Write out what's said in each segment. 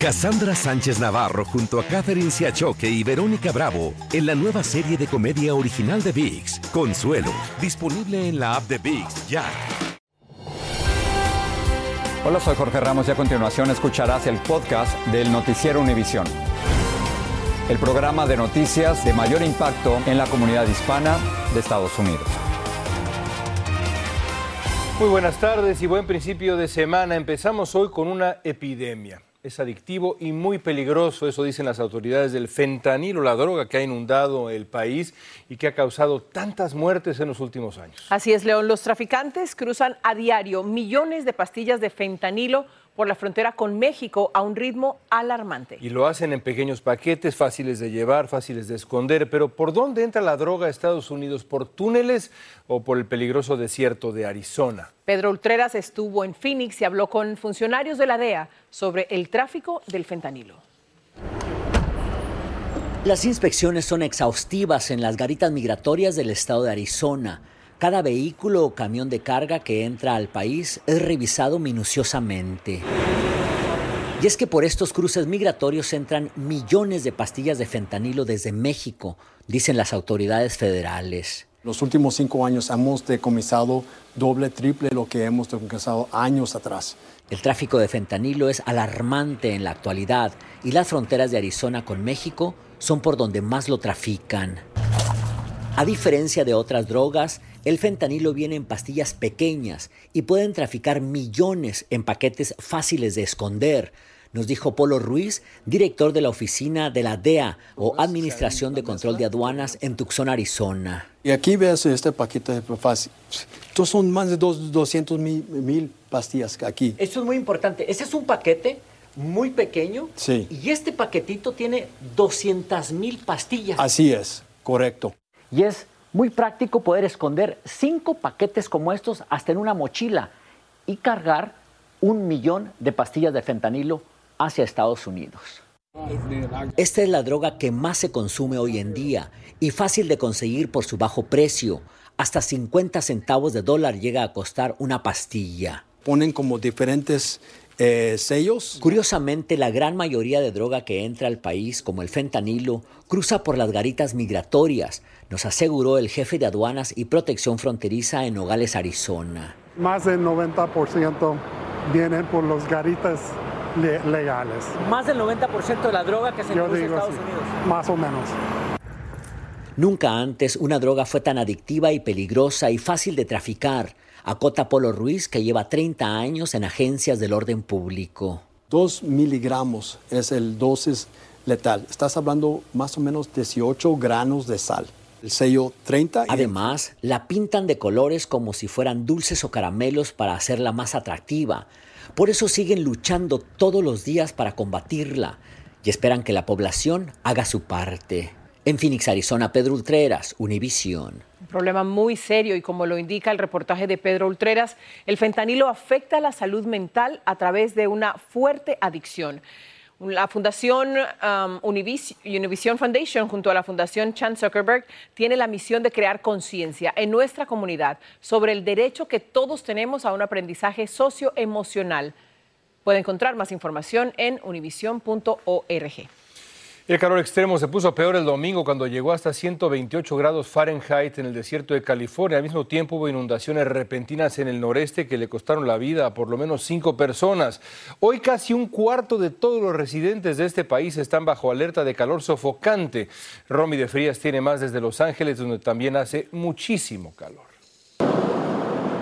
Cassandra Sánchez Navarro junto a Catherine Siachoque y Verónica Bravo en la nueva serie de comedia original de VIX, Consuelo, disponible en la app de VIX ya. Hola, soy Jorge Ramos y a continuación escucharás el podcast del Noticiero Univisión. El programa de noticias de mayor impacto en la comunidad hispana de Estados Unidos. Muy buenas tardes y buen principio de semana. Empezamos hoy con una epidemia es adictivo y muy peligroso, eso dicen las autoridades del fentanilo, la droga que ha inundado el país y que ha causado tantas muertes en los últimos años. Así es, León, los traficantes cruzan a diario millones de pastillas de fentanilo por la frontera con México a un ritmo alarmante. Y lo hacen en pequeños paquetes, fáciles de llevar, fáciles de esconder. Pero ¿por dónde entra la droga a Estados Unidos? ¿Por túneles o por el peligroso desierto de Arizona? Pedro Ultreras estuvo en Phoenix y habló con funcionarios de la DEA sobre el tráfico del fentanilo. Las inspecciones son exhaustivas en las garitas migratorias del estado de Arizona. Cada vehículo o camión de carga que entra al país es revisado minuciosamente. Y es que por estos cruces migratorios entran millones de pastillas de fentanilo desde México, dicen las autoridades federales. Los últimos cinco años hemos decomisado doble, triple lo que hemos decomisado años atrás. El tráfico de fentanilo es alarmante en la actualidad y las fronteras de Arizona con México son por donde más lo trafican. A diferencia de otras drogas, el fentanilo viene en pastillas pequeñas y pueden traficar millones en paquetes fáciles de esconder, nos dijo Polo Ruiz, director de la oficina de la DEA o Administración de Control de Aduanas en Tucson, Arizona. Y aquí ves este paquete fácil. Estos son más de 200 mil, pastillas aquí. Esto es muy importante. Este es un paquete muy pequeño. Sí. Y este paquetito tiene 200 mil pastillas. Así es, correcto. Y es muy práctico poder esconder cinco paquetes como estos hasta en una mochila y cargar un millón de pastillas de fentanilo hacia Estados Unidos. Esta es la droga que más se consume hoy en día y fácil de conseguir por su bajo precio. Hasta 50 centavos de dólar llega a costar una pastilla. Ponen como diferentes eh, sellos. Curiosamente, la gran mayoría de droga que entra al país, como el fentanilo, cruza por las garitas migratorias, nos aseguró el jefe de aduanas y protección fronteriza en Nogales, Arizona. Más del 90% vienen por los garitas legales. Más del 90% de la droga que se introduce en Estados Unidos. Más o menos. Nunca antes una droga fue tan adictiva y peligrosa y fácil de traficar. Acota Polo Ruiz, que lleva 30 años en agencias del orden público. Dos miligramos es el dosis letal. Estás hablando más o menos 18 granos de sal. El sello 30. Además, la pintan de colores como si fueran dulces o caramelos para hacerla más atractiva. Por eso siguen luchando todos los días para combatirla y esperan que la población haga su parte. En Phoenix, Arizona, Pedro Ultreras, Univisión. Un problema muy serio y como lo indica el reportaje de Pedro Ultreras, el fentanilo afecta la salud mental a través de una fuerte adicción. La Fundación um, Univision Foundation, junto a la Fundación Chan Zuckerberg, tiene la misión de crear conciencia en nuestra comunidad sobre el derecho que todos tenemos a un aprendizaje socioemocional. Puede encontrar más información en univision.org. El calor extremo se puso peor el domingo cuando llegó hasta 128 grados Fahrenheit en el desierto de California. Al mismo tiempo hubo inundaciones repentinas en el noreste que le costaron la vida a por lo menos cinco personas. Hoy casi un cuarto de todos los residentes de este país están bajo alerta de calor sofocante. Romy de Frías tiene más desde Los Ángeles, donde también hace muchísimo calor.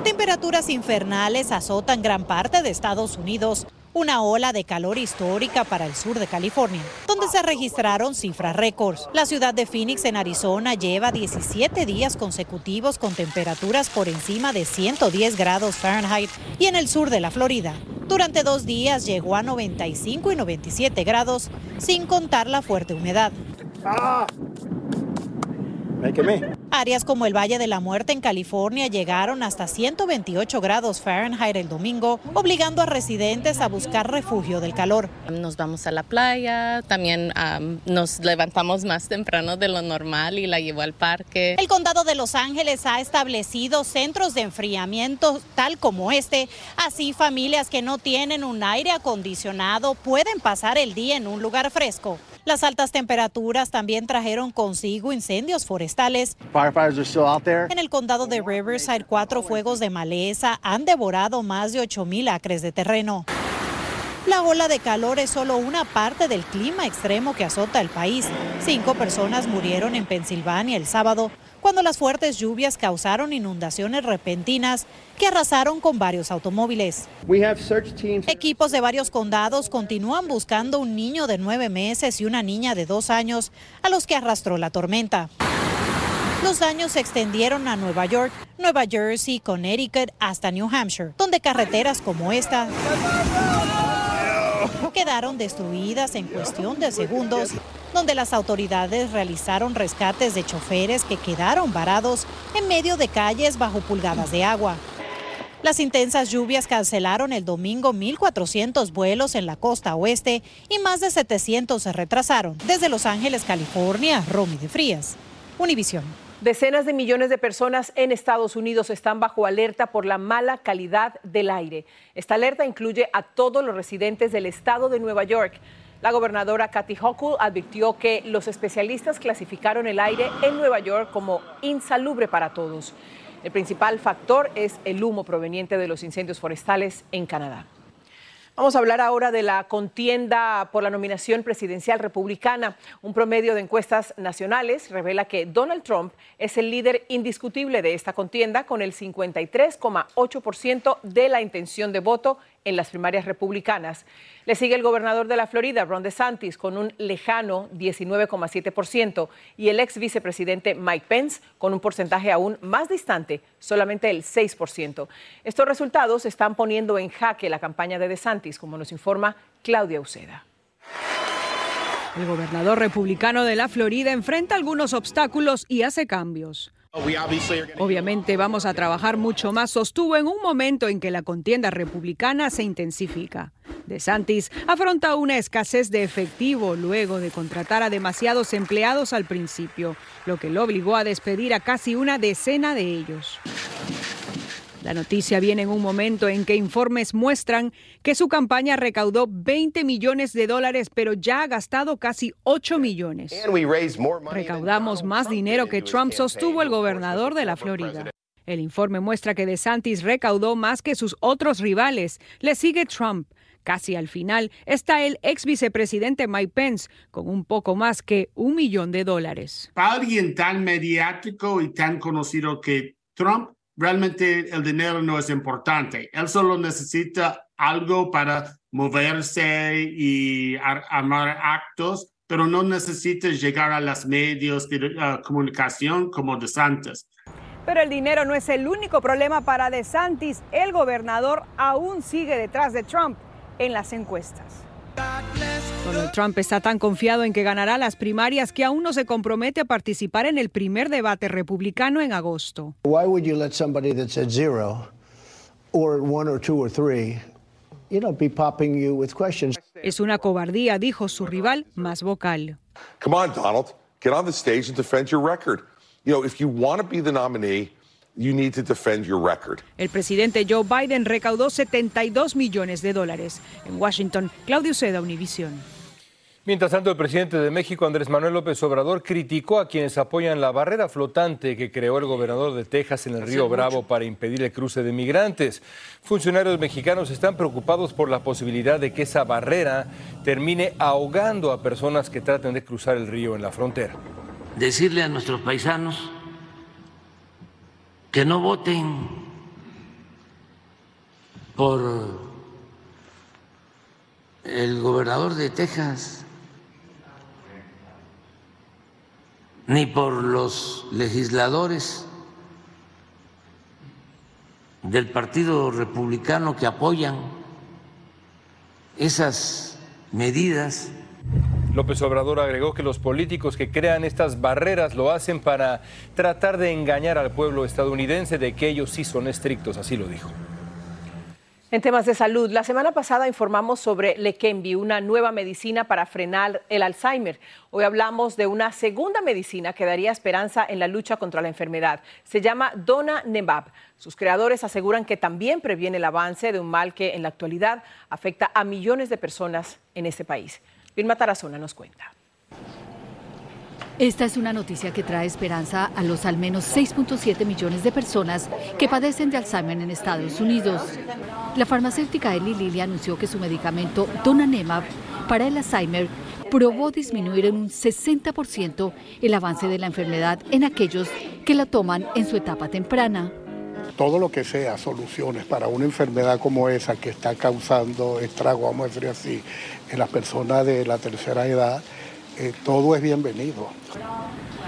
Temperaturas infernales azotan gran parte de Estados Unidos una ola de calor histórica para el sur de California, donde se registraron cifras récords. La ciudad de Phoenix, en Arizona, lleva 17 días consecutivos con temperaturas por encima de 110 grados Fahrenheit y en el sur de la Florida. Durante dos días llegó a 95 y 97 grados, sin contar la fuerte humedad. ¡Ah! Me quemé. Áreas como el Valle de la Muerte en California llegaron hasta 128 grados Fahrenheit el domingo, obligando a residentes a buscar refugio del calor. Nos vamos a la playa, también nos levantamos más temprano de lo normal y la llevo al parque. El condado de Los Ángeles ha establecido centros de enfriamiento tal como este, así familias que no tienen un aire acondicionado pueden pasar el día en un lugar fresco. Las altas temperaturas también trajeron consigo incendios forestales. En el condado de Riverside, cuatro fuegos de maleza han devorado más de 8 mil acres de terreno. La ola de calor es solo una parte del clima extremo que azota el país. Cinco personas murieron en Pensilvania el sábado cuando las fuertes lluvias causaron inundaciones repentinas que arrasaron con varios automóviles. Equipos de varios condados continúan buscando un niño de nueve meses y una niña de dos años a los que arrastró la tormenta. Los daños se extendieron a Nueva York, Nueva Jersey, Connecticut hasta New Hampshire, donde carreteras como esta quedaron destruidas en cuestión de segundos, donde las autoridades realizaron rescates de choferes que quedaron varados en medio de calles bajo pulgadas de agua. Las intensas lluvias cancelaron el domingo 1.400 vuelos en la costa oeste y más de 700 se retrasaron. Desde Los Ángeles, California, Romy de Frías, Univisión. Decenas de millones de personas en Estados Unidos están bajo alerta por la mala calidad del aire. Esta alerta incluye a todos los residentes del estado de Nueva York. La gobernadora Kathy Hochul advirtió que los especialistas clasificaron el aire en Nueva York como insalubre para todos. El principal factor es el humo proveniente de los incendios forestales en Canadá. Vamos a hablar ahora de la contienda por la nominación presidencial republicana. Un promedio de encuestas nacionales revela que Donald Trump es el líder indiscutible de esta contienda con el 53,8% de la intención de voto en las primarias republicanas. Le sigue el gobernador de la Florida, Ron DeSantis, con un lejano 19,7% y el ex vicepresidente Mike Pence con un porcentaje aún más distante, solamente el 6%. Estos resultados están poniendo en jaque la campaña de DeSantis, como nos informa Claudia Uceda. El gobernador republicano de la Florida enfrenta algunos obstáculos y hace cambios. Obviamente vamos a trabajar mucho más, sostuvo en un momento en que la contienda republicana se intensifica. De Santis afronta una escasez de efectivo luego de contratar a demasiados empleados al principio, lo que lo obligó a despedir a casi una decena de ellos. La noticia viene en un momento en que informes muestran que su campaña recaudó 20 millones de dólares, pero ya ha gastado casi 8 millones. Recaudamos más dinero que Trump, sostuvo el gobernador de la Florida. El informe muestra que DeSantis recaudó más que sus otros rivales. Le sigue Trump. Casi al final está el ex vicepresidente Mike Pence con un poco más que un millón de dólares. alguien tan mediático y tan conocido que Trump realmente el dinero no es importante. Él solo necesita algo para moverse y armar actos, pero no necesita llegar a los medios de uh, comunicación como DeSantis. Pero el dinero no es el único problema para DeSantis. El gobernador aún sigue detrás de Trump en las encuestas. Donald Trump está tan confiado en que ganará las primarias que aún no se compromete a participar en el primer debate republicano en agosto. Es una cobardía, dijo su rival más vocal. Come on, Donald, get on the stage and defend your record. You know, if you want to be the nominee, el presidente Joe Biden recaudó 72 millones de dólares. En Washington, Claudio Seda, Univisión. Mientras tanto, el presidente de México, Andrés Manuel López Obrador, criticó a quienes apoyan la barrera flotante que creó el gobernador de Texas en el río Bravo para impedir el cruce de migrantes. Funcionarios mexicanos están preocupados por la posibilidad de que esa barrera termine ahogando a personas que traten de cruzar el río en la frontera. Decirle a nuestros paisanos que no voten por el gobernador de Texas, ni por los legisladores del Partido Republicano que apoyan esas medidas López Obrador agregó que los políticos que crean estas barreras lo hacen para tratar de engañar al pueblo estadounidense de que ellos sí son estrictos, así lo dijo. En temas de salud, la semana pasada informamos sobre Leqembi, una nueva medicina para frenar el Alzheimer. Hoy hablamos de una segunda medicina que daría esperanza en la lucha contra la enfermedad. Se llama Dona Nebab. Sus creadores aseguran que también previene el avance de un mal que en la actualidad afecta a millones de personas en este país. Vilma Tarazona nos cuenta. Esta es una noticia que trae esperanza a los al menos 6.7 millones de personas que padecen de Alzheimer en Estados Unidos. La farmacéutica Eli Lilly anunció que su medicamento Donanemab para el Alzheimer probó disminuir en un 60% el avance de la enfermedad en aquellos que la toman en su etapa temprana. Todo lo que sea soluciones para una enfermedad como esa que está causando estrago, vamos a decir así, en las personas de la tercera edad, eh, todo es bienvenido.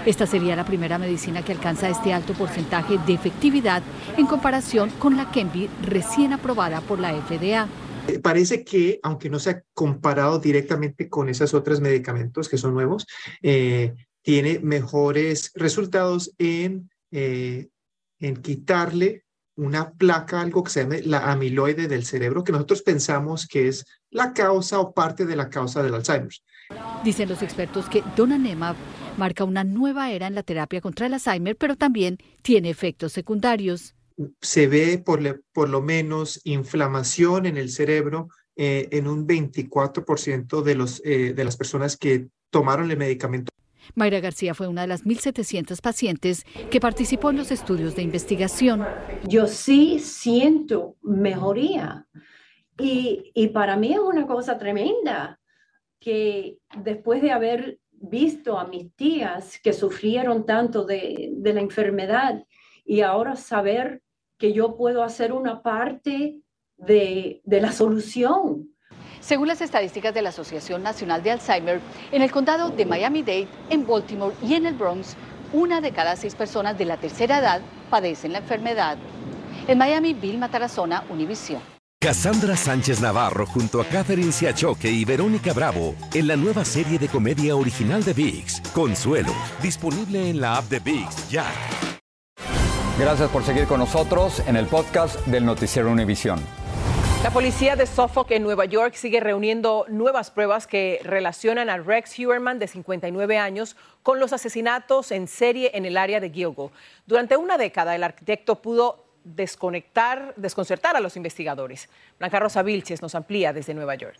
Esta sería la primera medicina que alcanza este alto porcentaje de efectividad en comparación con la Kembi recién aprobada por la FDA. Eh, parece que, aunque no se ha comparado directamente con esos otros medicamentos que son nuevos, eh, tiene mejores resultados en, en quitarle una placa, algo que se llama la amiloide del cerebro, que nosotros pensamos que es la causa o parte de la causa del Alzheimer. Dicen los expertos que Donanemab marca una nueva era en la terapia contra el Alzheimer, pero también tiene efectos secundarios. Se ve por, por lo menos inflamación en el cerebro eh, en un 24% de, los, eh, de las personas que tomaron el medicamento. Mayra García fue una de las 1.700 pacientes que participó en los estudios de investigación. Yo sí siento mejoría y, y para mí es una cosa tremenda que después de haber visto a mis tías que sufrieron tanto de, la enfermedad y ahora saber que yo puedo hacer una parte de, de la solución. Según las estadísticas de la Asociación Nacional de Alzheimer, en el condado de Miami-Dade, en Baltimore y en el Bronx, una de cada seis personas de la tercera edad padecen la enfermedad. En Miami, Bill Matarazona, Univision. Cassandra Sánchez Navarro junto a Catherine Siachoque y Verónica Bravo en la nueva serie de comedia original de VIX, Consuelo, disponible en la app de VIX ya. Gracias por seguir con nosotros en el podcast del Noticiero Univisión. La policía de Suffolk en Nueva York sigue reuniendo nuevas pruebas que relacionan a Rex Huerman, de 59 años, con los asesinatos en serie en el área de Gilgo. Durante una década, el arquitecto pudo desconectar, desconcertar a los investigadores. Blanca Rosa Vilches nos amplía desde Nueva York.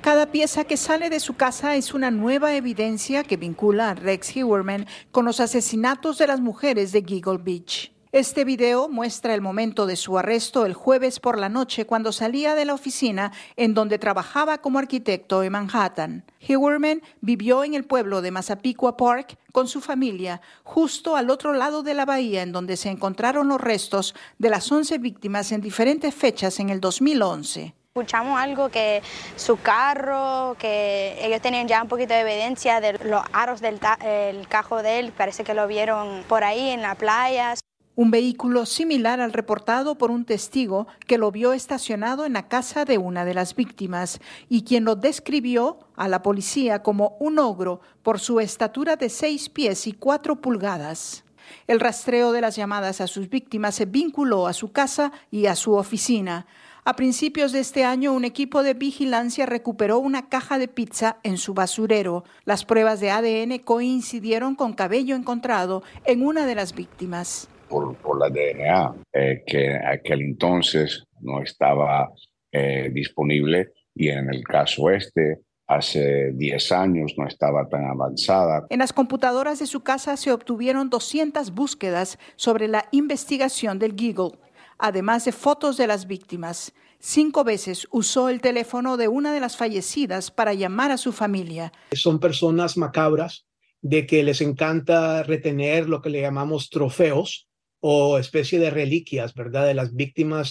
Cada pieza que sale de su casa es una nueva evidencia que vincula a Rex Hewerman con los asesinatos de las mujeres de Giggle Beach. Este video muestra el momento de su arresto el jueves por la noche cuando salía de la oficina en donde trabajaba como arquitecto en Manhattan. Hewerman vivió en el pueblo de Massapequa Park con su familia, justo al otro lado de la bahía en donde se encontraron los restos de las 11 víctimas en diferentes fechas en el 2011 escuchamos algo que su carro, que ellos tenían ya un poquito de evidencia de los aros del el cajo de él, parece que lo vieron por ahí en la playa. Un vehículo similar al reportado por un testigo que lo vio estacionado en la casa de una de las víctimas y quien lo describió a la policía como un ogro por su estatura de seis pies y cuatro pulgadas. El rastreo de las llamadas a sus víctimas se vinculó a su casa y a su oficina. A principios de este año, un equipo de vigilancia recuperó una caja de pizza en su basurero. Las pruebas de ADN coincidieron con cabello encontrado en una de las víctimas por, la DNA, eh, que en aquel entonces no estaba eh, disponible y en el caso este, hace 10 años no estaba tan avanzada. En las computadoras de su casa se obtuvieron 200 búsquedas sobre la investigación del Giggle, además de fotos de las víctimas. Cinco veces usó el teléfono de una de las fallecidas para llamar a su familia. Son personas macabras de que les encanta retener lo que le llamamos trofeos, o especie de reliquias, ¿verdad?, de las víctimas.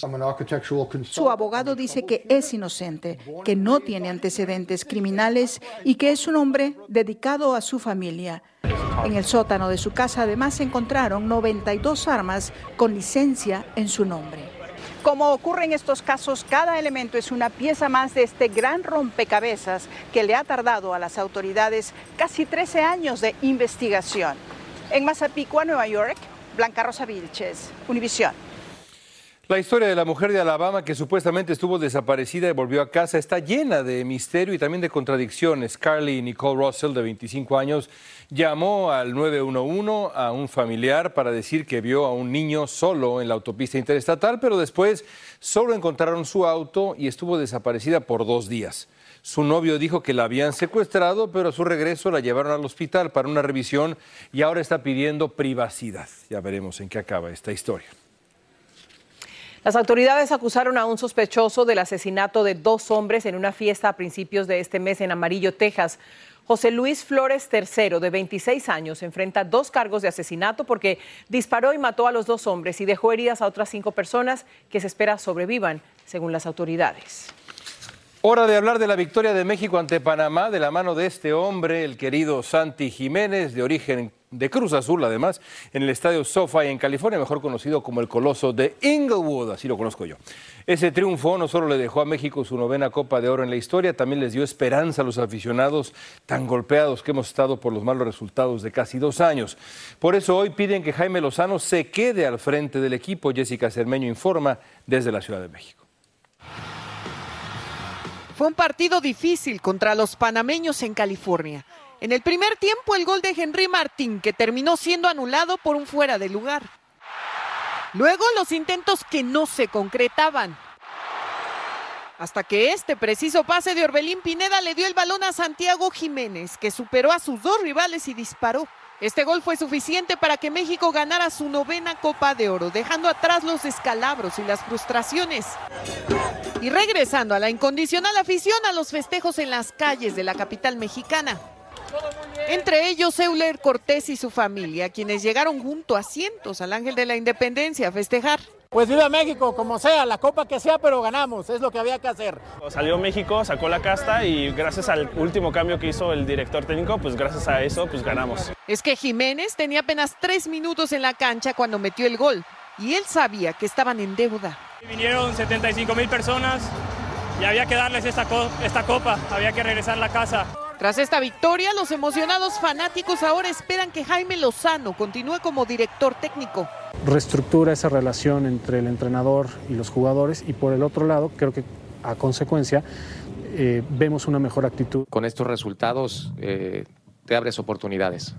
Su abogado dice que es inocente, que no tiene antecedentes criminales y que es un hombre dedicado a su familia. En el sótano de su casa además se encontraron 92 armas con licencia en su nombre. Como ocurre en estos casos, cada elemento es una pieza más de este gran rompecabezas que le ha tardado a las autoridades casi 13 años de investigación. En Mazapicua, Nueva York, Blanca Rosa Vilches, Univisión. La historia de la mujer de Alabama que supuestamente estuvo desaparecida y volvió a casa está llena de misterio y también de contradicciones. Carly Nicole Russell, de 25 años, llamó al 911 a un familiar para decir que vio a un niño solo en la autopista interestatal, pero después solo encontraron su auto y estuvo desaparecida por dos días. Su novio dijo que la habían secuestrado, pero a su regreso la llevaron al hospital para una revisión y ahora está pidiendo privacidad. Ya veremos en qué acaba esta historia. Las autoridades acusaron a un sospechoso del asesinato de dos hombres en una fiesta a principios de este mes en Amarillo, Texas. José Luis Flores III, de 26 años, enfrenta dos cargos de asesinato porque disparó y mató a los dos hombres y dejó heridas a otras cinco personas que se espera sobrevivan, según las autoridades. Hora de hablar de la victoria de México ante Panamá de la mano de este hombre, el querido Santi Jiménez, de origen de Cruz Azul, además, en el estadio SoFi en California, mejor conocido como el Coloso de Inglewood, así lo conozco yo. Ese triunfo no solo le dejó a México su novena Copa de Oro en la historia, también les dio esperanza a los aficionados tan golpeados que hemos estado por los malos resultados de casi dos años. Por eso hoy piden que Jaime Lozano se quede al frente del equipo. Jessica Cermeño informa desde la Ciudad de México. Fue un partido difícil contra los panameños en California. En el primer tiempo el gol de Henry Martín, que terminó siendo anulado por un fuera de lugar. Luego los intentos que no se concretaban. Hasta que este preciso pase de Orbelín Pineda le dio el balón a Santiago Jiménez, que superó a sus dos rivales y disparó. Este gol fue suficiente para que México ganara su novena Copa de Oro, dejando atrás los escalabros y las frustraciones. Y regresando a la incondicional afición a los festejos en las calles de la capital mexicana. Entre ellos Euler Cortés y su familia, quienes llegaron junto a cientos al Ángel de la Independencia a festejar. Pues viva México, como sea, la copa que sea, pero ganamos, es lo que había que hacer. Salió México, sacó la casta y gracias al último cambio que hizo el director técnico, pues gracias a eso, pues ganamos. Es que Jiménez tenía apenas tres minutos en la cancha cuando metió el gol y él sabía que estaban en deuda. Vinieron 75 mil personas y había que darles esta, esta copa, había que regresar a la casa. Tras esta victoria, los emocionados fanáticos ahora esperan que Jaime Lozano continúe como director técnico. Reestructura esa relación entre el entrenador y los jugadores y por el otro lado, creo que a consecuencia eh, vemos una mejor actitud. Con estos resultados eh, te abres oportunidades.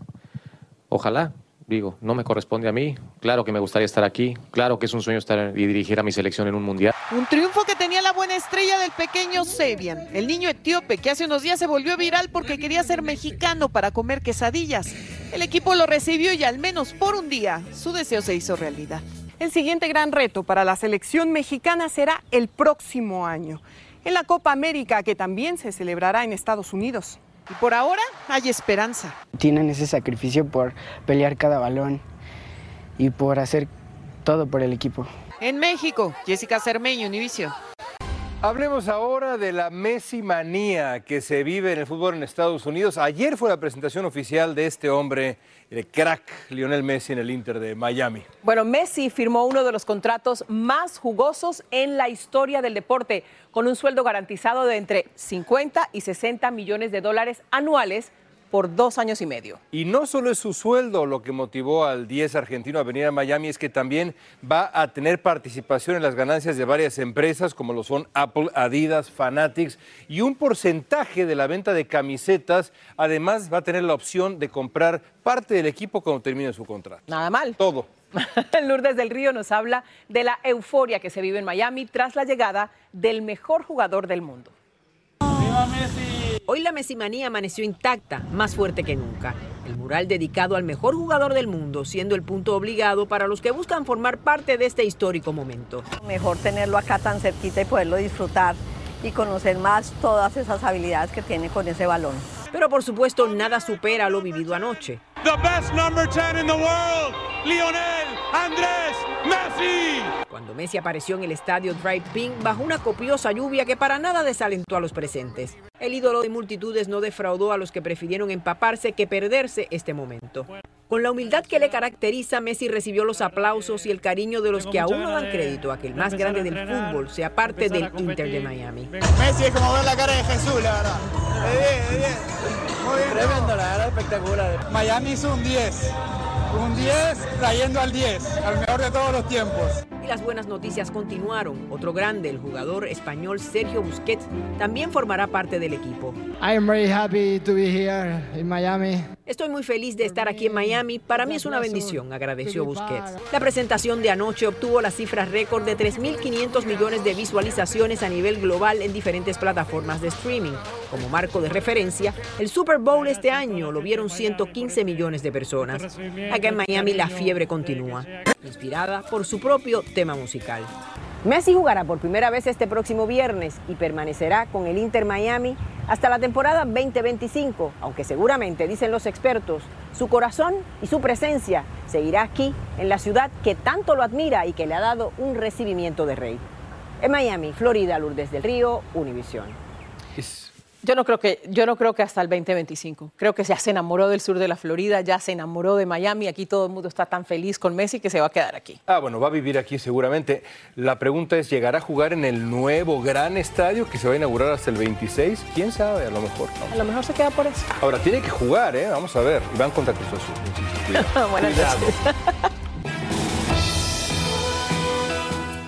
Ojalá digo, no me corresponde a mí. Claro que me gustaría estar aquí. Claro que es un sueño estar y dirigir a mi selección en un mundial. Un triunfo que tenía la buena estrella del pequeño Sebian, el niño etíope que hace unos días se volvió viral porque quería ser mexicano para comer quesadillas. El equipo lo recibió y al menos por un día su deseo se hizo realidad. El siguiente gran reto para la selección mexicana será el próximo año, en la Copa América que también se celebrará en Estados Unidos. Y por ahora hay esperanza. Tienen ese sacrificio por pelear cada balón y por hacer todo por el equipo. En México, Jessica Cermeño, Univision. Hablemos ahora de la Messi manía que se vive en el fútbol en Estados Unidos. Ayer fue la presentación oficial de este hombre, el crack Lionel Messi en el Inter de Miami. Bueno, Messi firmó uno de los contratos más jugosos en la historia del deporte, con un sueldo garantizado de entre 50 y 60 millones de dólares anuales por dos años y medio. Y no solo es su sueldo lo que motivó al 10 argentino a venir a Miami, es que también va a tener participación en las ganancias de varias empresas como lo son Apple, Adidas, Fanatics y un porcentaje de la venta de camisetas. Además va a tener la opción de comprar parte del equipo cuando termine su contrato. Nada mal. Todo. Lourdes del Río nos habla de la euforia que se vive en Miami tras la llegada del mejor jugador del mundo. ¡Viva Messi! Hoy la Messimanía amaneció intacta, más fuerte que nunca. El mural dedicado al mejor jugador del mundo, siendo el punto obligado para los que buscan formar parte de este histórico momento. Mejor tenerlo acá tan cerquita y poderlo disfrutar y conocer más todas esas habilidades que tiene con ese balón. Pero por supuesto nada supera lo vivido anoche. The best number 10 in the world, Lionel Andrés Messi. Cuando Messi apareció en el estadio Drive Pink bajo una copiosa lluvia que para nada desalentó a los presentes. El ídolo de multitudes no defraudó a los que prefirieron empaparse que perderse este momento. Con la humildad que le caracteriza, Messi recibió los aplausos y el cariño de los que aún no dan crédito a que el más grande del fútbol sea parte del Inter de Miami. Messi es como ver la cara de Jesús, la verdad. Es bien, es bien. Tremendo, la verdad, espectacular. Miami hizo un 10. Un 10 trayendo al 10, al mejor de todos los tiempos. Y las buenas noticias continuaron. Otro grande, el jugador español Sergio Busquets, también formará parte del equipo. I am very happy to be here in Miami. Estoy muy feliz de estar aquí en Miami. Para mí es una bendición, agradeció Busquets. La presentación de anoche obtuvo la cifra récord de 3.500 millones de visualizaciones a nivel global en diferentes plataformas de streaming. Como marco de referencia, el Super Bowl este año lo vieron 115 millones de personas. Acá en Miami la fiebre continúa, inspirada por su propio tema musical. Messi jugará por primera vez este próximo viernes y permanecerá con el Inter Miami hasta la temporada 2025, aunque seguramente, dicen los expertos, su corazón y su presencia seguirá aquí, en la ciudad que tanto lo admira y que le ha dado un recibimiento de rey. En Miami, Florida, Lourdes del Río, Univisión. Yo no creo que yo no creo que hasta el 2025. Creo que ya se enamoró del sur de la Florida, ya se enamoró de Miami. Aquí todo el mundo está tan feliz con Messi que se va a quedar aquí. Ah, bueno, va a vivir aquí seguramente. La pregunta es, ¿llegará a jugar en el nuevo gran estadio que se va a inaugurar hasta el 26? ¿Quién sabe? A lo mejor. A lo mejor se queda por eso. Ahora, tiene que jugar, ¿eh? Vamos a ver. Y van contra Cruz Azul. Buenas Cuidado.